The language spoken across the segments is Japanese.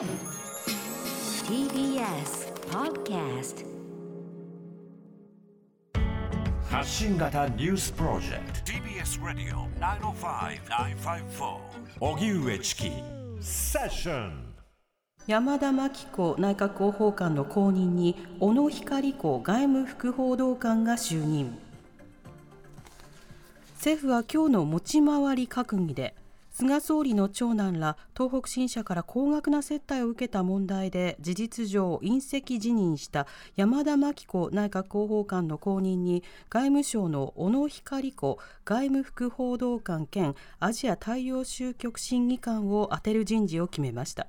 TBS Podcast 発信型ニュースプロジェクト。TBS Radio 905-954荻上チキ。セッション。山田真紀子内閣広報官の後任に小野光子外務副報道官が就任。政府は今日の持ち回り閣議で菅総理の長男ら東北新社から高額な接待を受けた問題で事実上隕石辞任した山田真紀子内閣広報官の後任に外務省の小野光子外務副報道官兼アジア太陽州局審議官を充てる人事を決めました。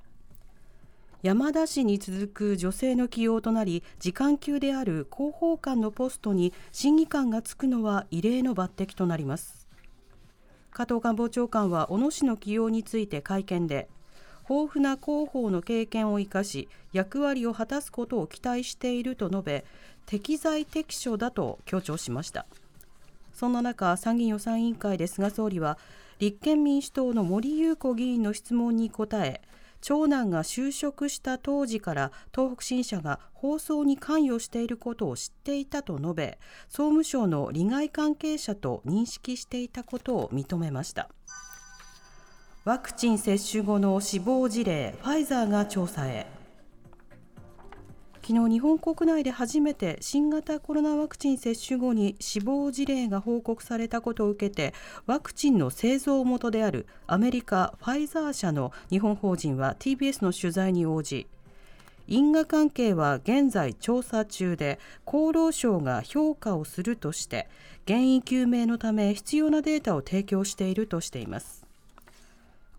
山田氏に続く女性の起用となり時間級である広報官のポストに審議官がつくのは異例の抜擢となります。加藤官房長官は小野氏の起用について会見で豊富な広報の経験を生かし役割を果たすことを期待していると述べ適材適所だと強調しました。そんな中参議院予算委員会で菅総理は立憲民主党の森裕子議員の質問に答え長男が就職した当時から東北新社が放送に関与していることを知っていたと述べ総務省の利害関係者と認識していたことを認めました。ワクチン接種後の死亡事例ファイザーが調査へ。昨日日本国内で初めて新型コロナワクチン接種後に死亡事例が報告されたことを受けてワクチンの製造元であるアメリカファイザー社の日本法人は TBS の取材に応じ因果関係は現在調査中で厚労省が評価をするとして原因究明のため必要なデータを提供しているとしています。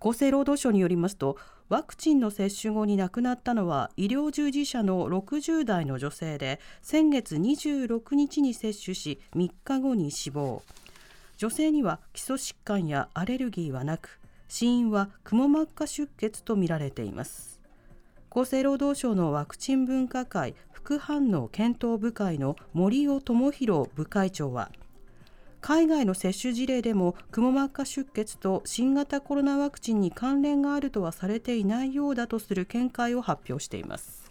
厚生労働省によりますとワクチンの接種後に亡くなったのは医療従事者の60代の女性で先月26日に接種し3日後に死亡。女性には基礎疾患やアレルギーはなく死因はくも膜下出血とみられています。厚生労働省のワクチン分科会副反応検討部会の森尾智弘部会長は海外の接種事例でもくも膜下出血と新型コロナワクチンに関連があるとはされていないようだとする見解を発表しています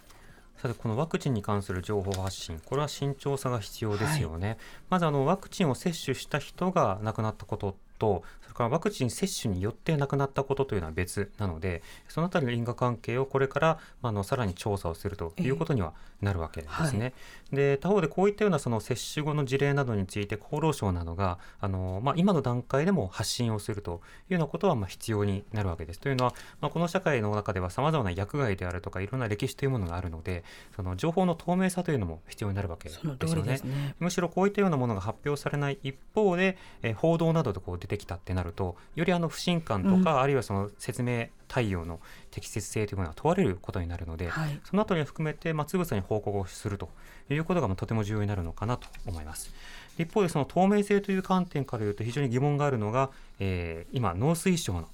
さてこのワクチンに関する情報発信、これは慎重さが必要ですよね。はい、まずあのワクチンを接種した人が亡くなったことと、それからワクチン接種によって亡くなったことというのは別なので、そのあたりの因果関係をこれから、まあ、のさらに調査をするということにはなるわけですね。はい、で他方でこういったようなその接種後の事例などについて厚労省などがあの、まあ、今の段階でも発信をするというようなことはまあ必要になるわけです。というのは、まあ、この社会の中ではさまざまな薬害であるとかいろんな歴史というものがあるので、その情報の透明さというのも必要になるわけですよね。ねむしろこういったようなものが発表されない一方で、え報道などでこう出てきたってなると、よりあの不信感とか、うん、あるいはその説明対応の適切性というものが問われることになるので、はい、そのあたりを含めて、まあ、つぶさに報告をするということがとても重要になるのかなと思います。一方でその透明性という観点から言うと非常に疑問があるのが、えー、今農水省の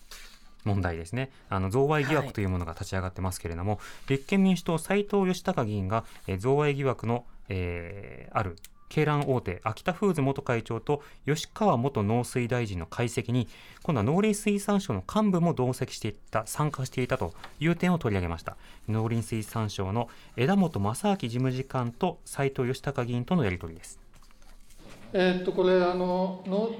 問題ですね。あの、贈賄疑惑というものが立ち上がってますけれども、はい、立憲民主党斉藤義孝議員が、えー、贈賄疑惑の、えー、ある鶏卵大手秋田フーズ元会長と吉川元農水大臣の解析に今度は農林水産省の幹部も同席していた参加していたという点を取り上げました。農林水産省の枝本正明事務次官と斉藤義孝議員とのやり取りですえー、っとこれあのの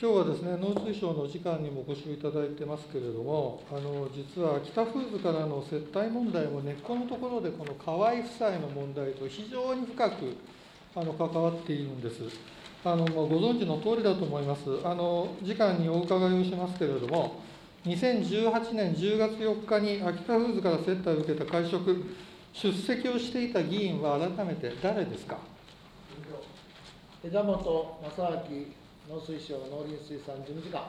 今日はですね農水省の次官にもご指導いただいてますけれどもあの実は北フーズからの接待問題も根っこのところでこの河合夫妻の問題と非常に深くあの関わっているんです。あのご存知の通りだと思います。あの時間にお伺いをしますけれども、2018年10月4日に秋田フーズから接待を受けた会食、出席をしていた議員は改めて誰ですか？枝本正明農水省農林水産事務次官。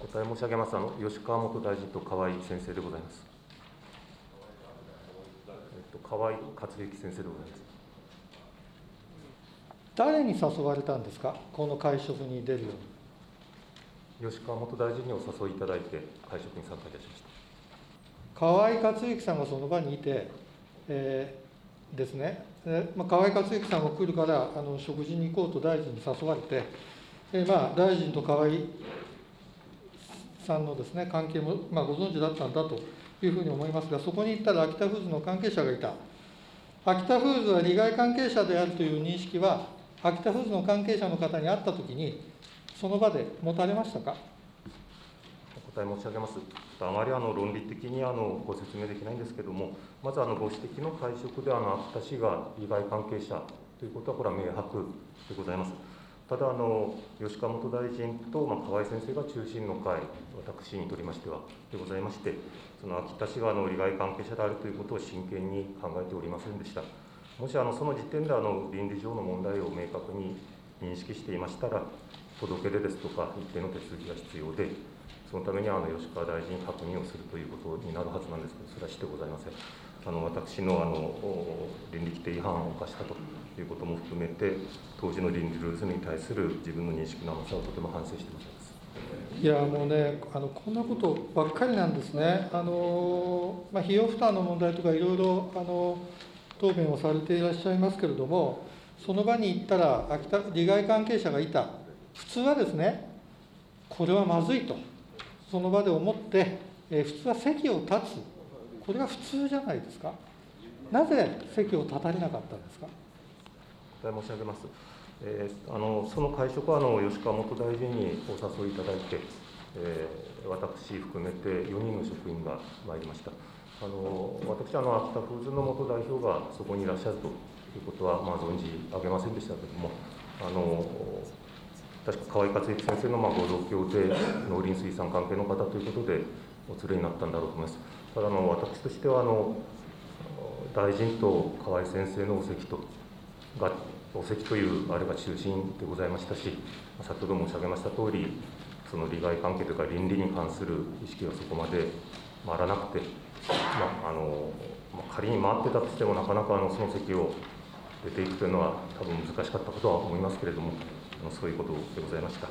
お答え申し上げます。あの吉川元大臣と河合先生でございます。えっと河合克行先生でございます。誰に誘われたんですか、この会食に出るように。吉川元大臣にお誘いいただいて、会食に参加いたしました河合克行さんがその場にいて、えー、ですね、まあ、河合克行さんが来るからあの食事に行こうと大臣に誘われて、えー、まあ、大臣と河合さんのですね関係も、まあ、ご存知だったんだというふうに思いますが、そこに行ったら秋田フーズの関係者がいた。秋田フーズは利害関係者であるという認識は、秋田フーズの関係者の方に会ったときに、その場で持たれましたか？お答え申し上げます。あまりあの論理的にあのご説明できないんですけれども、まずあのご指摘の会食であの秋田市が利害関係者ということは、これは明白でございます。ただあの、吉川元大臣と、まあ、河合先生が中心の会、私にとりましてはでございまして、その秋田市があの利害関係者であるということを真剣に考えておりませんでした。もしあのその時点であの倫理上の問題を明確に認識していましたら、届け出ですとか、一定の手続きが必要で、そのためにあの吉川大臣に確認をするということになるはずなんですけど、それはしてございません。あの私のあの倫理規定違反を犯したということも含めて、当時の倫理ルールに対する自分の認識の甘さをとても反省してございます。いやもうね、あのこんなことばっかりなんですね、あのまあ、費用負担の問題とか、いろいろあの答弁をされていらっしゃいますけれども、その場に行ったら、秋田利害関係者がいた、普通はですね、これはまずいと、その場で思って、え普通は席を立つ、これが普通じゃないですか、なぜ席を立たれなかったんですか？答え申し上げます。えーあのその会食はあの吉川元大臣にお誘いいただいて、えー私含めて4人の職員が参りました。あの私あの、秋田フーズの元代表がそこにいらっしゃるということは、まあ、存じ上げませんでしたけれども、あの確か河合克行先生のまあご同郷で農林水産関係の方ということでお連れになったんだろうと思います。ただの私としてはあの大臣と河合先生のお席とがお席というあれが中心でございましたし、先ほど申し上げました通り、その利害関係というか倫理に関する意識がそこまで回らなくて、まああのまあ仮に回ってたとしてもなかなかあのその席を出ていくというのは多分難しかったことは思いますけれども、あのそういうことでございました。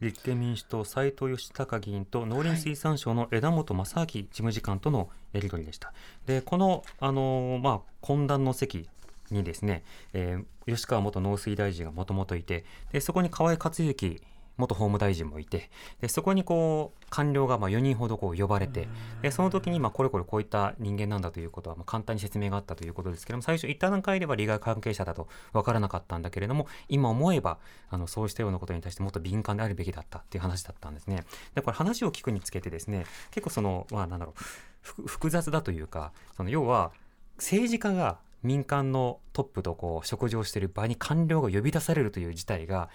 立憲民主党斉藤義孝議員と農林水産省の枝本正明事務次官とのやり取りでした。でこの、あのまあ、懇談の席にですね、えー吉川元農水大臣がもともといてでそこに河合克行元法務大臣もいてでそこにこう官僚がまあ4人ほどこう呼ばれてでその時にまあこれこれこういった人間なんだということはまあ簡単に説明があったということですけども最初言った段階では利害関係者だと分からなかったんだけれども今思えばあのそうしたようなことに対してもっと敏感であるべきだったっていう話だったんですね。でこれ話を聞くにつけてですね結構そのまあなんだろうふ複雑だというかその要は政治家が民間のトップとこう食事をしている場に官僚が呼び出されるという事態が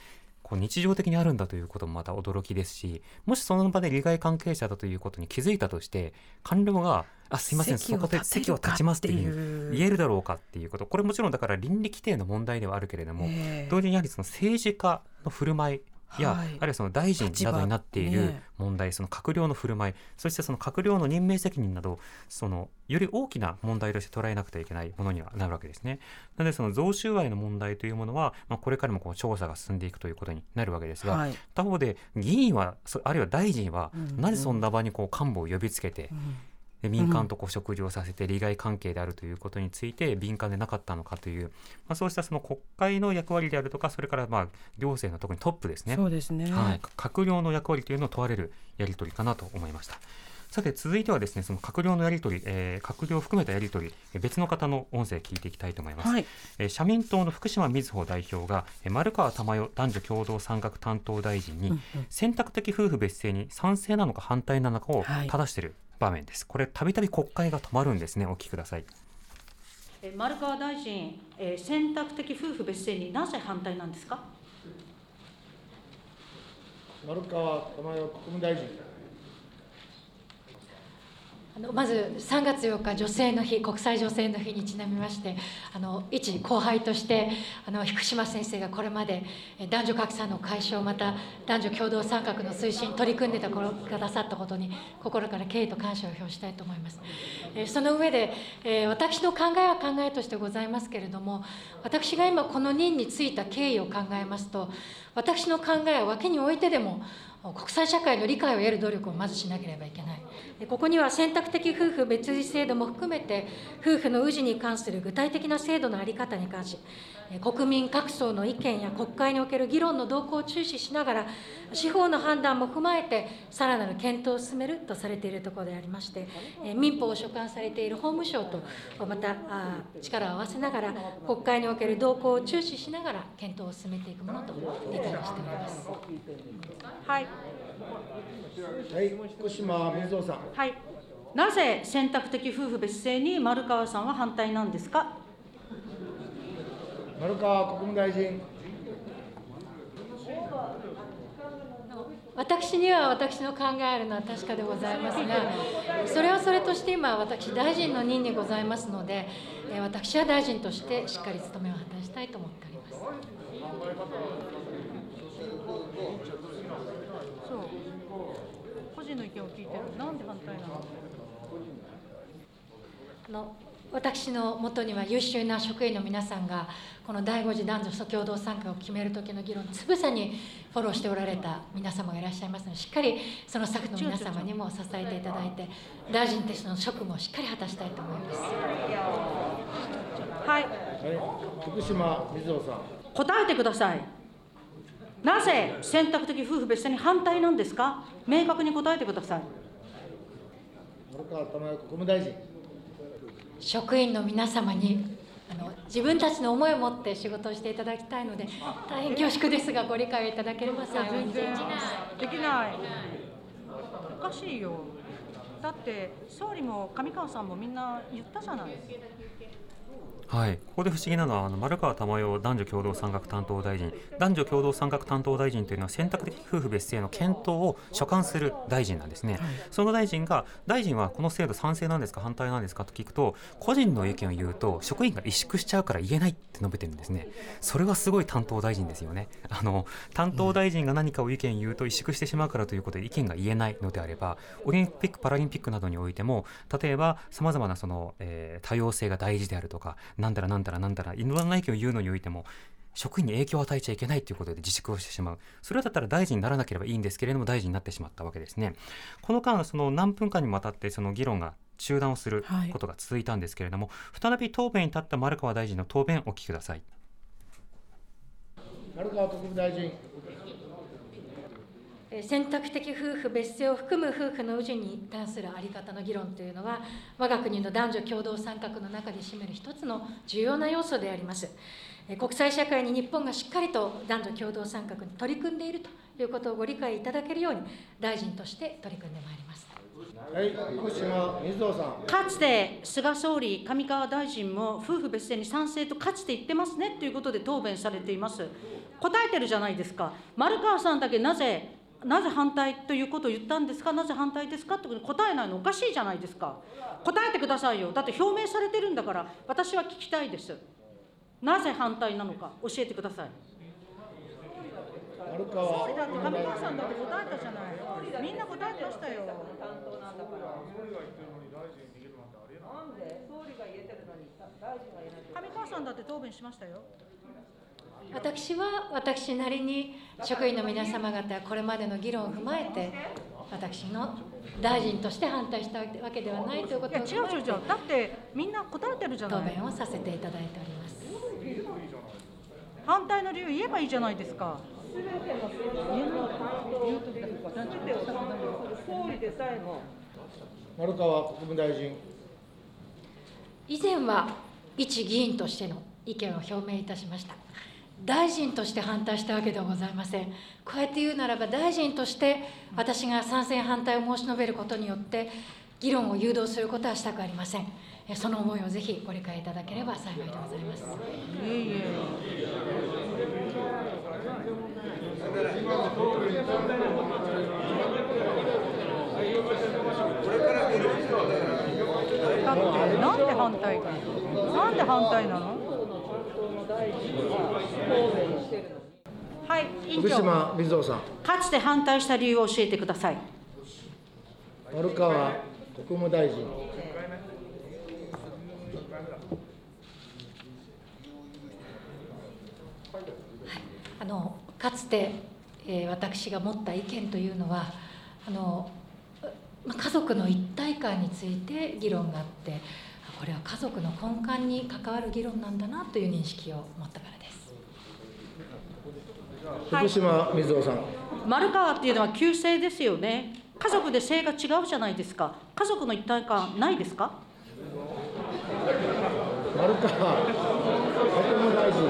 こう日常的にあるんだということもまた驚きですしもしその場で利害関係者だということに気づいたとして官僚が「あすいませんそこで席を立ちます」っていうう言えるだろうかっていうこと。これもちろんだから倫理規定の問題ではあるけれども、ええ。同時にやはりその政治家の振る舞いや、はい。あるいはその大臣などになっている問題、その閣僚の振る舞いそしてその閣僚の任命責任などそのより大きな問題として捉えなくてはいけないものにはなるわけですね。なのでその贈収賄の問題というものは、まあ、これからもこう調査が進んでいくということになるわけですが、はい。他方で議員はそあるいは大臣は、うんうん。なぜそんな場にこう幹部を呼びつけて、うんで民間とこう食事をさせて利害関係であるということについて敏感でなかったのかという、まあ、そうしたその国会の役割であるとかそれからまあ行政の特にトップですねそうですね。はい、閣僚の役割というのを問われるやり取りかなと思いました。さて続いてはですねその閣僚のやり取り、えー閣僚を含めたやり取りえー別の方の音声聞いていきたいと思います。はい。えー社民党の福島みずほ代表がえー丸川珠代男女共同参画担当大臣に、うんうん選択的夫婦別姓に賛成なのか反対なのかをはい正している場面です。これたびたび国会が止まるんですね。お聞きください。えー丸川大臣、えー選択的夫婦別姓になぜ反対なんですか？丸川珠代国務大臣。あのまず3月4日女性の日国際女性の日にちなみましてあの一後輩としてあの福島先生がこれまで男女格差の解消また男女共同参画の推進取り組んでたころくださったことに心から敬意と感謝を表したいと思います。その上で、私の考えは考えとしてございますけれども私が今この任に就いた経緯を考えますと私の考えは脇に置いてでも国際社会の理解を得る努力をまずしなければいけない。ここには選択的夫婦別氏制度も含めて、夫婦の氏に関する具体的な制度の在り方に関し、国民各層の意見や国会における議論の動向を注視しながら、司法の判断も踏まえて、さらなる検討を進めるとされているところでありまして、民法を所管されている法務省と、また力を合わせながら、国会における動向を注視しながら、検討を進めていくものと理解をしております。はいはい、福島水夫さん。はい。なぜ選択的夫婦別姓に丸川さんは反対なんですか？丸川国務大臣。私には私の考えあるのは確かでございますが、それはそれとして今、私、大臣の任にございますので、私は大臣としてしっかり務めを果たしたいと思っております。そう個人の意見を聞いてるなんで反対なの？の私のもとには優秀な職員の皆さんがこの第5次男女共同参加を決める時の議論つぶさにフォローしておられた皆様がいらっしゃいますのでしっかりそのスタッフの皆様にも支えていただいて大臣としての職務をしっかり果たしたいと思います。はい、はい、福島水夫さん。答えてください。なぜ選択的夫婦別姓に反対なんですか？明確に答えてください。丸川珠代国務大臣職員の皆様にあの自分たちの思いを持って仕事をしていただきたいので大変恐縮ですがご理解いただければ幸いです。できない。おかしいよ。だって総理も上川さんもみんな言ったじゃないはい、ここで不思議なのはあの丸川珠代男女共同参画担当大臣。男女共同参画担当大臣というのは選択的夫婦別姓の検討を所管する大臣なんですね、はい、その大臣が大臣はこの制度賛成なんですか？反対なんですかと聞くと個人の意見を言うと職員が萎縮しちゃうから言えないって述べてるんですね。それはすごい担当大臣ですよね。あの担当大臣が何かを意見言うと萎縮してしまうからということで意見が言えないのであればオリンピック・パラリンピックなどにおいても例えばさまざまなその、えー、多様性が大事であるとかなんだらなんだらなんだらいろんな意見を言うのにおいても職員に影響を与えちゃいけないということで自粛をしてしまう。それだったら大臣にならなければいいんですけれども、大臣になってしまったわけですね。この間、その何分間にもわたってその議論が中断をすることが続いたんですけれども、はい、再び答弁に立った丸川大臣の答弁をお聞きください。丸川国務大臣。選択的夫婦別姓を含む夫婦の氏に関する在り方の議論というのは我が国の男女共同参画の中で占める一つの重要な要素であります国際社会に日本がしっかりと男女共同参画に取り組んでいるということをご理解いただけるように大臣として取り組んでまいりますはい、福島水尾さん。かつて菅総理、上川大臣も夫婦別姓に賛成とかつて言ってますねということで答弁されています。答えてるじゃないですか。丸川さんだけなぜなぜ反対ということを言ったんですか、なぜ反対ですか？って答えないのおかしいじゃないですか。答えてくださいよ。だって表明されてるんだから、私は聞きたいです。なぜ反対なのか、教えてください。総理だって、上川さんだって答えたじゃない。みんな答えてましたよ。担当なんだから。なんで？総理が言えてるのに大臣が言えない上川さんだって答弁しましたよ。私は私なりに職員の皆様方これまでの議論を踏まえて私の大臣として反対したわけではないということを違う違う違う。だってみんな答えてるじゃない。答弁をさせていただいております。反対の理由言えばいいじゃないですか。丸川国務大臣以前は一議員としての意見を表明いたしました大臣として反対したわけではございません。こうやって言うならば、大臣として私が賛成反対を申し述べることによって、議論を誘導することはしたくありません。その思いをぜひご理解いただければ幸いでございます。いえいえなんで反対？なんで反対なの？はい、福島水尾さん。かつて反対した理由を教えてください。丸川国務大臣。あのかつてえー、私が持った意見というのはあの、まあ、家族の一体感について議論があってこれは家族の根幹に関わる議論なんだなという認識を持ったからです。福島水夫さん、丸川っていうのは旧姓ですよね。家族で姓が違うじゃないですか。家族の一体感ないですか？丸川国務大臣。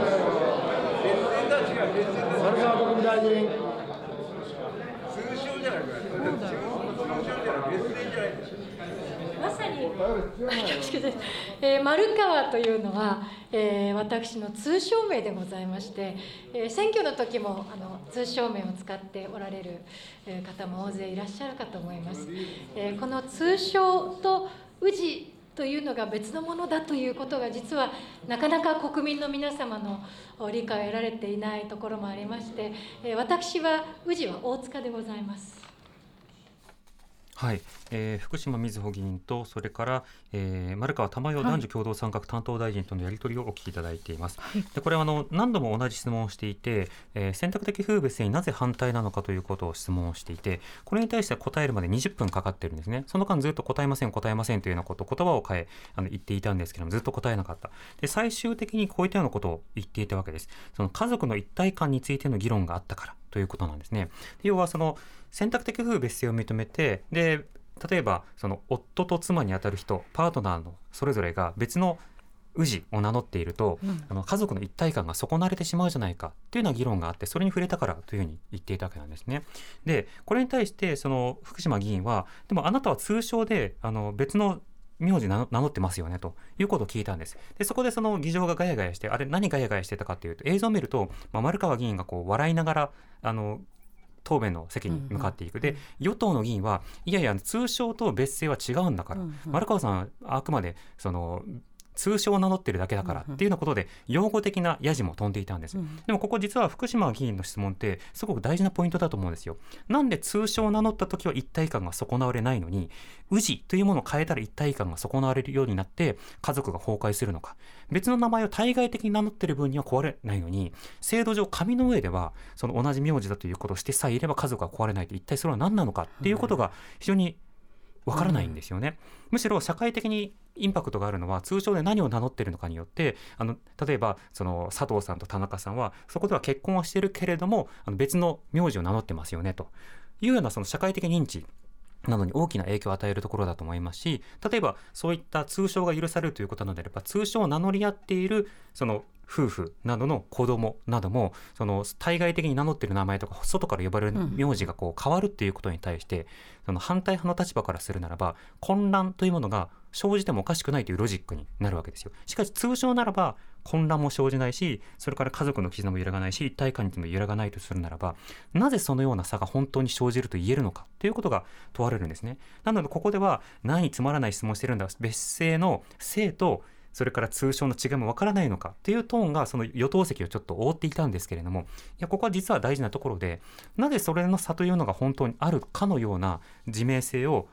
丸川国務大臣。通称じゃないか。ない。まさに えー、丸川というのは、えー、私の通称名でございまして、えー、選挙の時もあの通称名を使っておられる方も大勢いらっしゃるかと思います。えー、この通称と氏というのが別のものだということが実はなかなか国民の皆様の理解を得られていないところもありまして、え私は氏は大塚でございます。はい、えー、福島みずほ議員とそれから、えー、丸川珠代男女共同参画担当大臣とのやり取りをお聞きいただいています。はい、でこれはあの何度も同じ質問をしていて、えー、選択的夫婦別姓になぜ反対なのかということを質問をしていてこれに対して答えるまで20分かかってるんですね。その間ずっと答えません答えませんというようなこと言葉を変えあの言っていたんですけどもずっと答えなかった。で最終的にこういったようなことを言っていたわけです。その家族の一体感についての議論があったからということなんですね。要はその選択的夫婦別姓を認めてで例えばその夫と妻にあたる人パートナーのそれぞれが別の氏を名乗っていると、うん、あの家族の一体感が損なわれてしまうじゃないかというような議論があってそれに触れたからというふうに言っていたわけなんですね。でこれに対してその福島議員はでもあなたは通称であの別の名字名乗ってますよねということを聞いたんです。でそこでその議場がガヤガヤしてあれ何ガヤガヤしてたかというと映像を見ると、まあ、丸川議員がこう笑いながらあの答弁の席に向かっていく、で与党の議員はいやいや通称と別姓は違うんだから、丸川さんあくまでその通称を名乗ってるだけだからっていうようなことで用語的なやじも飛んでいたんです、うん、でもここ実は福島議員の質問ってすごく大事なポイントだと思うんですよ。なんで通称を名乗った時は一体感が損なわれないのに氏というものを変えたら一体感が損なわれるようになって家族が崩壊するのか。別の名前を対外的に名乗ってる分には壊れないのに制度上紙の上ではその同じ名字だということをしてさえいれば家族が壊れないと一体それは何なのかっていうことが非常にわからないんですよね、むしろ社会的にインパクトがあるのは通常で何を名乗ってるのかによってあの例えばその佐藤さんと田中さんはそこでは結婚はしてるけれどもあの別の名字を名乗ってますよねというようなその社会的認知なのに大きな影響を与えるところだと思いますし例えばそういった通称が許されるということなのであれば通称を名乗り合っているその夫婦などの子供などもその対外的に名乗っている名前とか外から呼ばれる名字がこう変わるっていうことに対して、その反対派の立場からするならば混乱というものが生じてもおかしくないというロジックになるわけですよ。しかし通称ならば混乱も生じないしそれから家族の絆も揺らがないし一体感にも揺らがないとするならばなぜそのような差が本当に生じると言えるのかということが問われるんですね。なのでここでは何つまらない質問してるんだ別姓の性とそれから通称の違いもわからないのかっていうトーンがその与党席をちょっと覆っていたんですけれどもいやここは実は大事なところでなぜそれの差というのが本当にあるかのような自明性を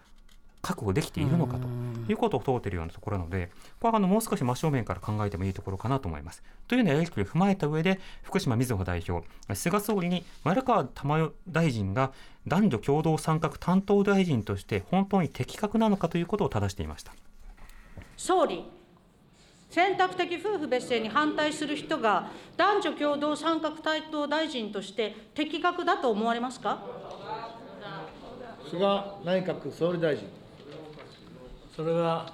確保できているのかということを問うているようなところなので、これはあのもう少し真正面から考えてもいいところかなと思います。というようなやり取りを踏まえた上で、福島みずほ代表、菅総理に丸川珠代大臣が男女共同参画担当大臣として本当に的確なのかということを正していました。総理選択的夫婦別姓に反対する人が男女共同参画担当大臣として適格だと思われますか？菅内閣総理大臣。それは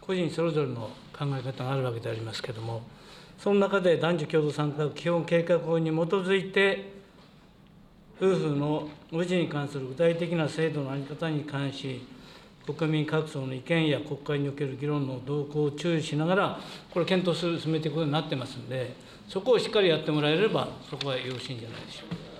個人それぞれの考え方があるわけでありますけれども、その中で男女共同参画基本計画法に基づいて、夫婦の氏に関する具体的な制度の在り方に関し、国民各層の意見や国会における議論の動向を注意しながら、これ、検討する、進めていくことになってますんで、そこをしっかりやってもらえれば、そこはよろしいんじゃないでしょうか。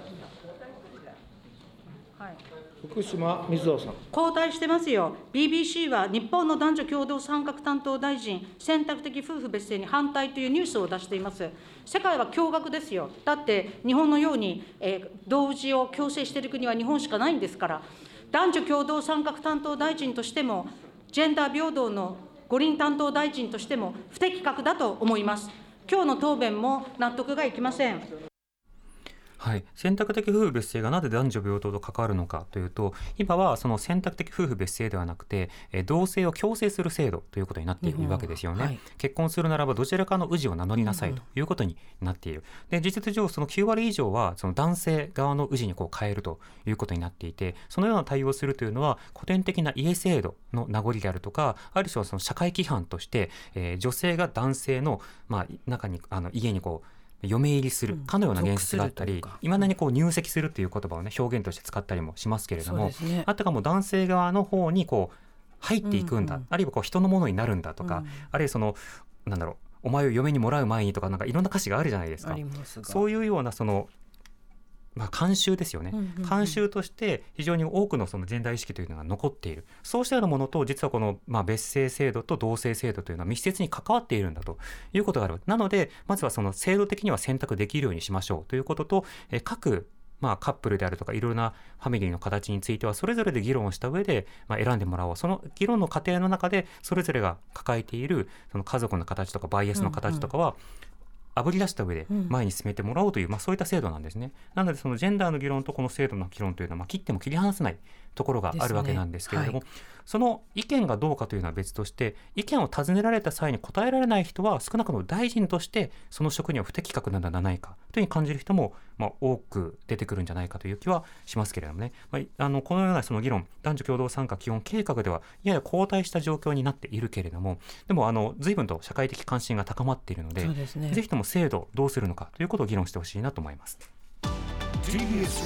福島水夫さん。交代してますよ。BBC は日本の男女共同参画担当大臣、選択的夫婦別姓に反対というニュースを出しています。世界は驚愕ですよ。だって日本のように、えー、同時を強制している国は日本しかないんですから。男女共同参画担当大臣としても、ジェンダー平等の五輪担当大臣としても不適格だと思います。今日の答弁も納得がいきません。はい、選択的夫婦別姓がなぜ男女平等と関わるのかというと今はその選択的夫婦別姓ではなくて、えー同性を強制する制度ということになっているわけですよね、はい。結婚するならばどちらかの氏を名乗りなさいということになっている、で事実上その9割以上はその男性側の氏にこう変えるということになっていてそのような対応をするというのは古典的な家制度の名残であるとかある種はその社会規範として、えー女性が男性の、まあ、中にあの家にこう嫁入りするかのような現実があったりいまだにこう入籍するという言葉をね表現として使ったりもしますけれども、あたかも男性側の方にこう入っていくんだ、うんうんあるいはこう人のものになるんだとか、うんあるいはそのなんだろうお前を嫁にもらう前にとかなんかいろんな歌詞があるじゃないですあかそういうようなそのまあ、慣習ですよね、慣習として非常に多くのそのジェンダー意識というのが残っている。そうしたようなものと実はこの、まあ、別姓制度と同性制度というのは密接に関わっているんだということがある。なのでまずはその制度的には選択できるようにしましょうということと、えー各まあ、カップルであるとかいろいろなファミリーの形についてはそれぞれで議論をした上で、まあ、選んでもらおう。その議論の過程の中でそれぞれが抱えているその家族の形とかバイアスの形とかは、あぶり出した上でうん。前に進めてもらおうという、まあ、そういった制度なんですね。なのでそのジェンダーの議論とこの制度の議論というのは、まあ、切っても切り離せないところがあるわけなんですけれども、ですその意見がどうかというのは別として意見を尋ねられた際に答えられない人は少なくとも大臣としてその職には不適格なのではないかというふうに感じる人も、まあ、多く出てくるんじゃないかという気はしますけれどもね、まあ、あのこのようなその議論男女共同参加基本計画ではやや後退した状況になっているけれどもでもあの随分と社会的関心が高まっているのでね。ぜひとも制度どうするのかということを議論してほしいなと思います。TBS